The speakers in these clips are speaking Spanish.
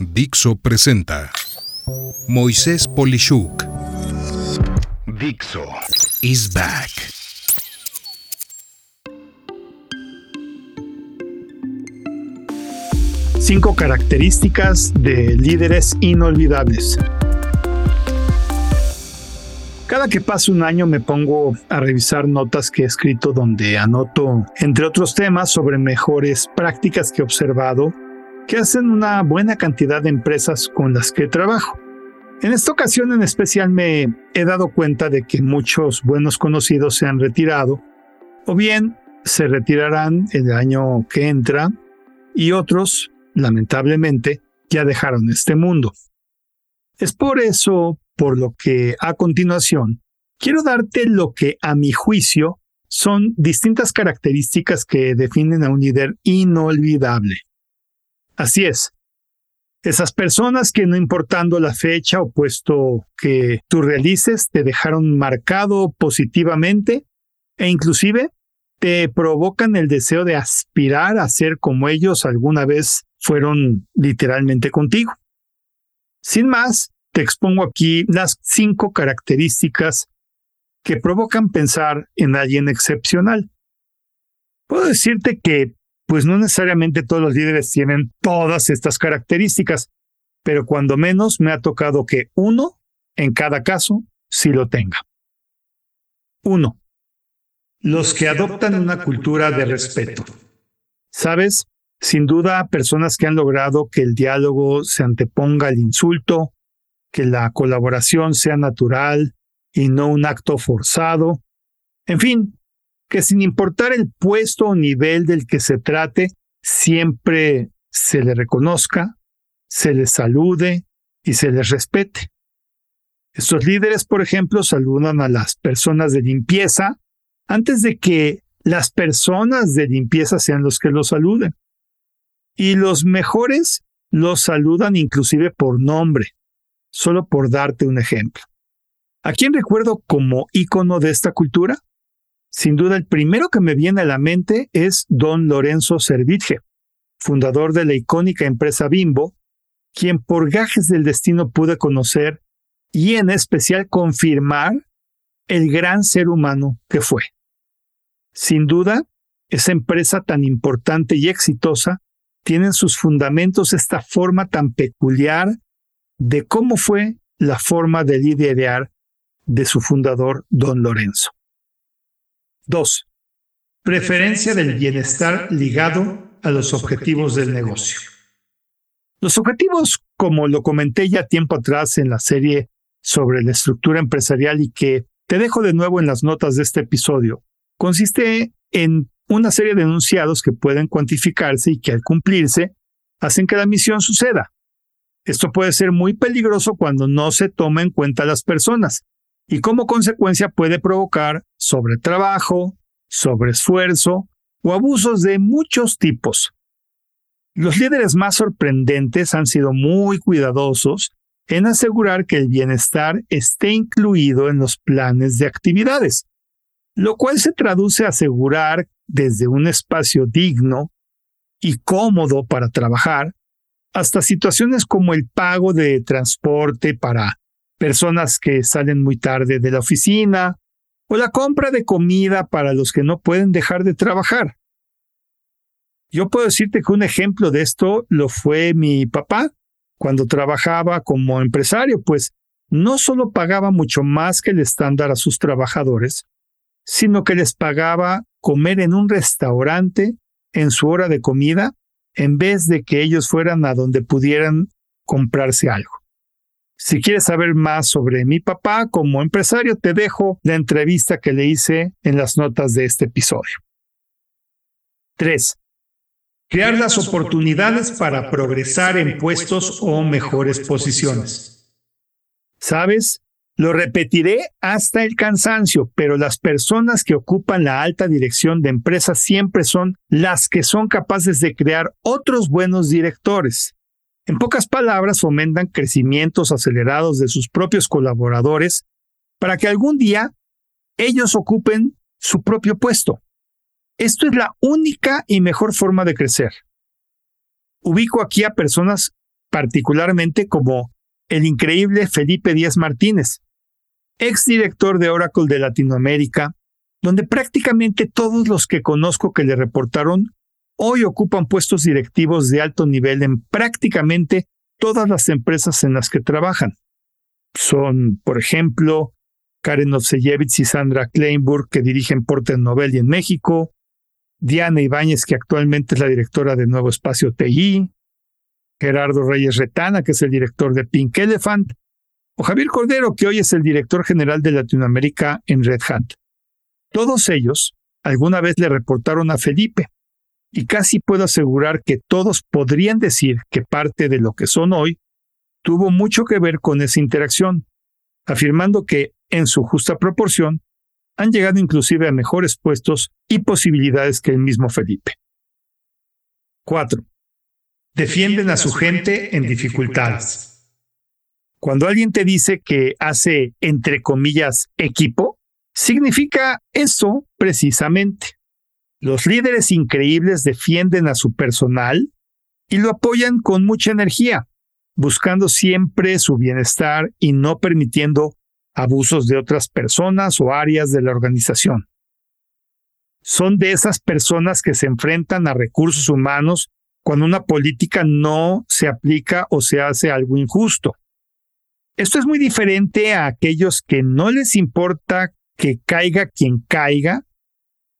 Dixo presenta Moisés Polishuk. Dixo is back. Cinco características de líderes inolvidables. Cada que pasa un año me pongo a revisar notas que he escrito donde anoto, entre otros temas, sobre mejores prácticas que he observado que hacen una buena cantidad de empresas con las que trabajo. En esta ocasión en especial me he dado cuenta de que muchos buenos conocidos se han retirado o bien se retirarán el año que entra y otros, lamentablemente, ya dejaron este mundo. Es por eso por lo que a continuación quiero darte lo que a mi juicio son distintas características que definen a un líder inolvidable. Así es, esas personas que no importando la fecha o puesto que tú realices te dejaron marcado positivamente e inclusive te provocan el deseo de aspirar a ser como ellos alguna vez fueron literalmente contigo. Sin más, te expongo aquí las cinco características que provocan pensar en alguien excepcional. Puedo decirte que, pues no necesariamente todos los líderes tienen todas estas características, pero cuando menos me ha tocado que uno, en cada caso, sí lo tenga. Uno, los que adoptan una cultura de respeto. ¿Sabes? Sin duda, personas que han logrado que el diálogo se anteponga al insulto, que la colaboración sea natural y no un acto forzado. En fin, que sin importar el puesto o nivel del que se trate, siempre se le reconozca, se le salude y se les respete. Estos líderes, por ejemplo, saludan a las personas de limpieza antes de que las personas de limpieza sean los que los saluden. Y los mejores los saludan inclusive por nombre, solo por darte un ejemplo. ¿A quién recuerdo como ícono de esta cultura? Sin duda, el primero que me viene a la mente es don Lorenzo Servitje, fundador de la icónica empresa Bimbo, quien por gajes del destino pude conocer y en especial confirmar el gran ser humano que fue. Sin duda, esa empresa tan importante y exitosa tiene en sus fundamentos esta forma tan peculiar de cómo fue la forma de liderar de su fundador, don Lorenzo. 2. Preferencia del bienestar ligado a los objetivos del negocio. Los objetivos, como lo comenté ya tiempo atrás en la serie sobre la estructura empresarial y que te dejo de nuevo en las notas de este episodio, consiste en una serie de enunciados que pueden cuantificarse y que al cumplirse hacen que la misión suceda. Esto puede ser muy peligroso cuando no se toma en cuenta las personas y como consecuencia puede provocar sobretrabajo, sobreesfuerzo o abusos de muchos tipos. Los líderes más sorprendentes han sido muy cuidadosos en asegurar que el bienestar esté incluido en los planes de actividades, lo cual se traduce a asegurar desde un espacio digno y cómodo para trabajar hasta situaciones como el pago de transporte para personas que salen muy tarde de la oficina o la compra de comida para los que no pueden dejar de trabajar. Yo puedo decirte que un ejemplo de esto lo fue mi papá cuando trabajaba como empresario, pues no solo pagaba mucho más que el estándar a sus trabajadores, sino que les pagaba comer en un restaurante en su hora de comida en vez de que ellos fueran a donde pudieran comprarse algo. Si quieres saber más sobre mi papá como empresario, te dejo la entrevista que le hice en las notas de este episodio. 3. Crear las oportunidades para progresar en puestos o mejores posiciones. ¿Sabes? Lo repetiré hasta el cansancio, pero las personas que ocupan la alta dirección de empresas siempre son las que son capaces de crear otros buenos directores. En pocas palabras, fomentan crecimientos acelerados de sus propios colaboradores para que algún día ellos ocupen su propio puesto. Esto es la única y mejor forma de crecer. Ubico aquí a personas particularmente como el increíble Felipe Díaz Martínez, exdirector de Oracle de Latinoamérica, donde prácticamente todos los que conozco que le reportaron hoy ocupan puestos directivos de alto nivel en prácticamente todas las empresas en las que trabajan. Son, por ejemplo, Karen Ovseyevich y Sandra Kleinburg, que dirigen Porter Novelli en México, Diana Ibáñez, que actualmente es la directora de Nuevo Espacio TI, Gerardo Reyes Retana, que es el director de Pink Elephant, o Javier Cordero, que hoy es el director general de Latinoamérica en Red Hat. Todos ellos alguna vez le reportaron a Felipe, y casi puedo asegurar que todos podrían decir que parte de lo que son hoy tuvo mucho que ver con esa interacción, afirmando que, en su justa proporción, han llegado inclusive a mejores puestos y posibilidades que el mismo Felipe. 4. Defienden a su gente en dificultades. Cuando alguien te dice que hace, entre comillas, equipo, significa eso precisamente. Los líderes increíbles defienden a su personal y lo apoyan con mucha energía, buscando siempre su bienestar y no permitiendo abusos de otras personas o áreas de la organización. Son de esas personas que se enfrentan a recursos humanos cuando una política no se aplica o se hace algo injusto. Esto es muy diferente a aquellos que no les importa que caiga quien caiga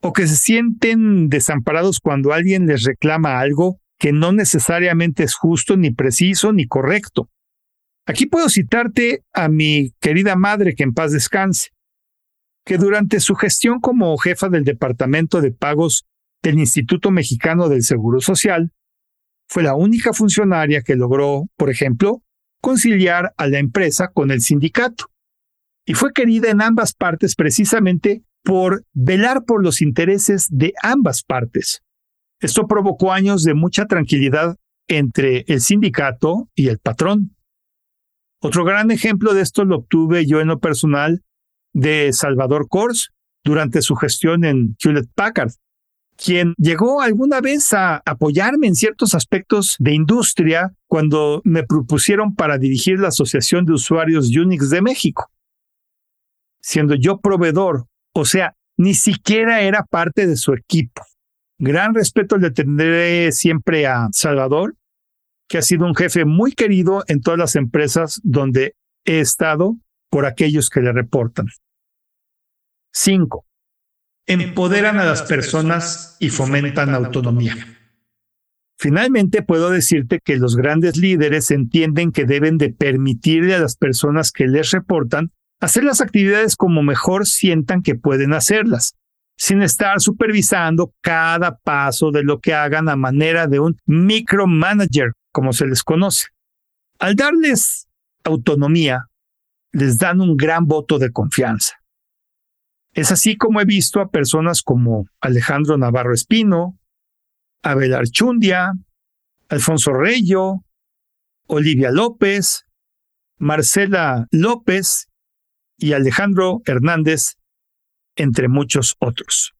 o que se sienten desamparados cuando alguien les reclama algo que no necesariamente es justo, ni preciso, ni correcto. Aquí puedo citarte a mi querida madre, que en paz descanse, que durante su gestión como jefa del Departamento de Pagos del Instituto Mexicano del Seguro Social, fue la única funcionaria que logró, por ejemplo, conciliar a la empresa con el sindicato. Y fue querida en ambas partes precisamente por velar por los intereses de ambas partes. Esto provocó años de mucha tranquilidad entre el sindicato y el patrón. Otro gran ejemplo de esto lo obtuve yo en lo personal de Salvador Kors durante su gestión en Hewlett Packard, quien llegó alguna vez a apoyarme en ciertos aspectos de industria cuando me propusieron para dirigir la Asociación de Usuarios Unix de México. Siendo yo proveedor o sea, ni siquiera era parte de su equipo. Gran respeto le tendré siempre a Salvador, que ha sido un jefe muy querido en todas las empresas donde he estado por aquellos que le reportan. 5. Empoderan a las personas y fomentan autonomía. Finalmente, puedo decirte que los grandes líderes entienden que deben de permitirle a las personas que les reportan hacer las actividades como mejor sientan que pueden hacerlas, sin estar supervisando cada paso de lo que hagan a manera de un micromanager, como se les conoce. Al darles autonomía, les dan un gran voto de confianza. Es así como he visto a personas como Alejandro Navarro Espino, Abel Archundia, Alfonso Reyo, Olivia López, Marcela López y Alejandro Hernández, entre muchos otros.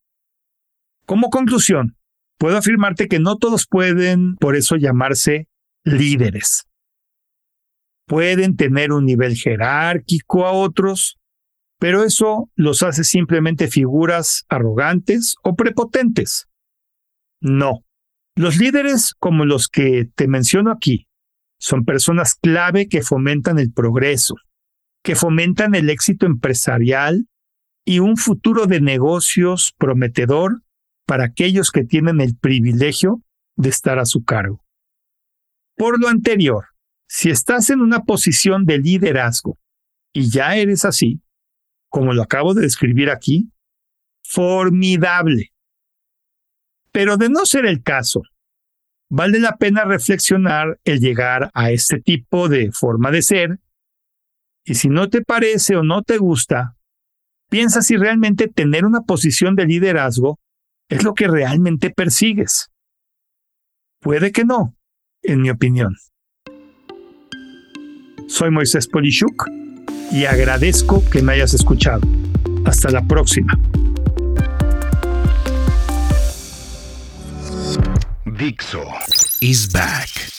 Como conclusión, puedo afirmarte que no todos pueden por eso llamarse líderes. Pueden tener un nivel jerárquico a otros, pero eso los hace simplemente figuras arrogantes o prepotentes. No. Los líderes como los que te menciono aquí son personas clave que fomentan el progreso, que fomentan el éxito empresarial y un futuro de negocios prometedor para aquellos que tienen el privilegio de estar a su cargo. Por lo anterior, si estás en una posición de liderazgo y ya eres así, como lo acabo de describir aquí, formidable. Pero de no ser el caso, vale la pena reflexionar el llegar a este tipo de forma de ser y si no te parece o no te gusta, piensa si realmente tener una posición de liderazgo es lo que realmente persigues. Puede que no, en mi opinión. Soy Moisés Polishuk y agradezco que me hayas escuchado. Hasta la próxima. Dixo is back.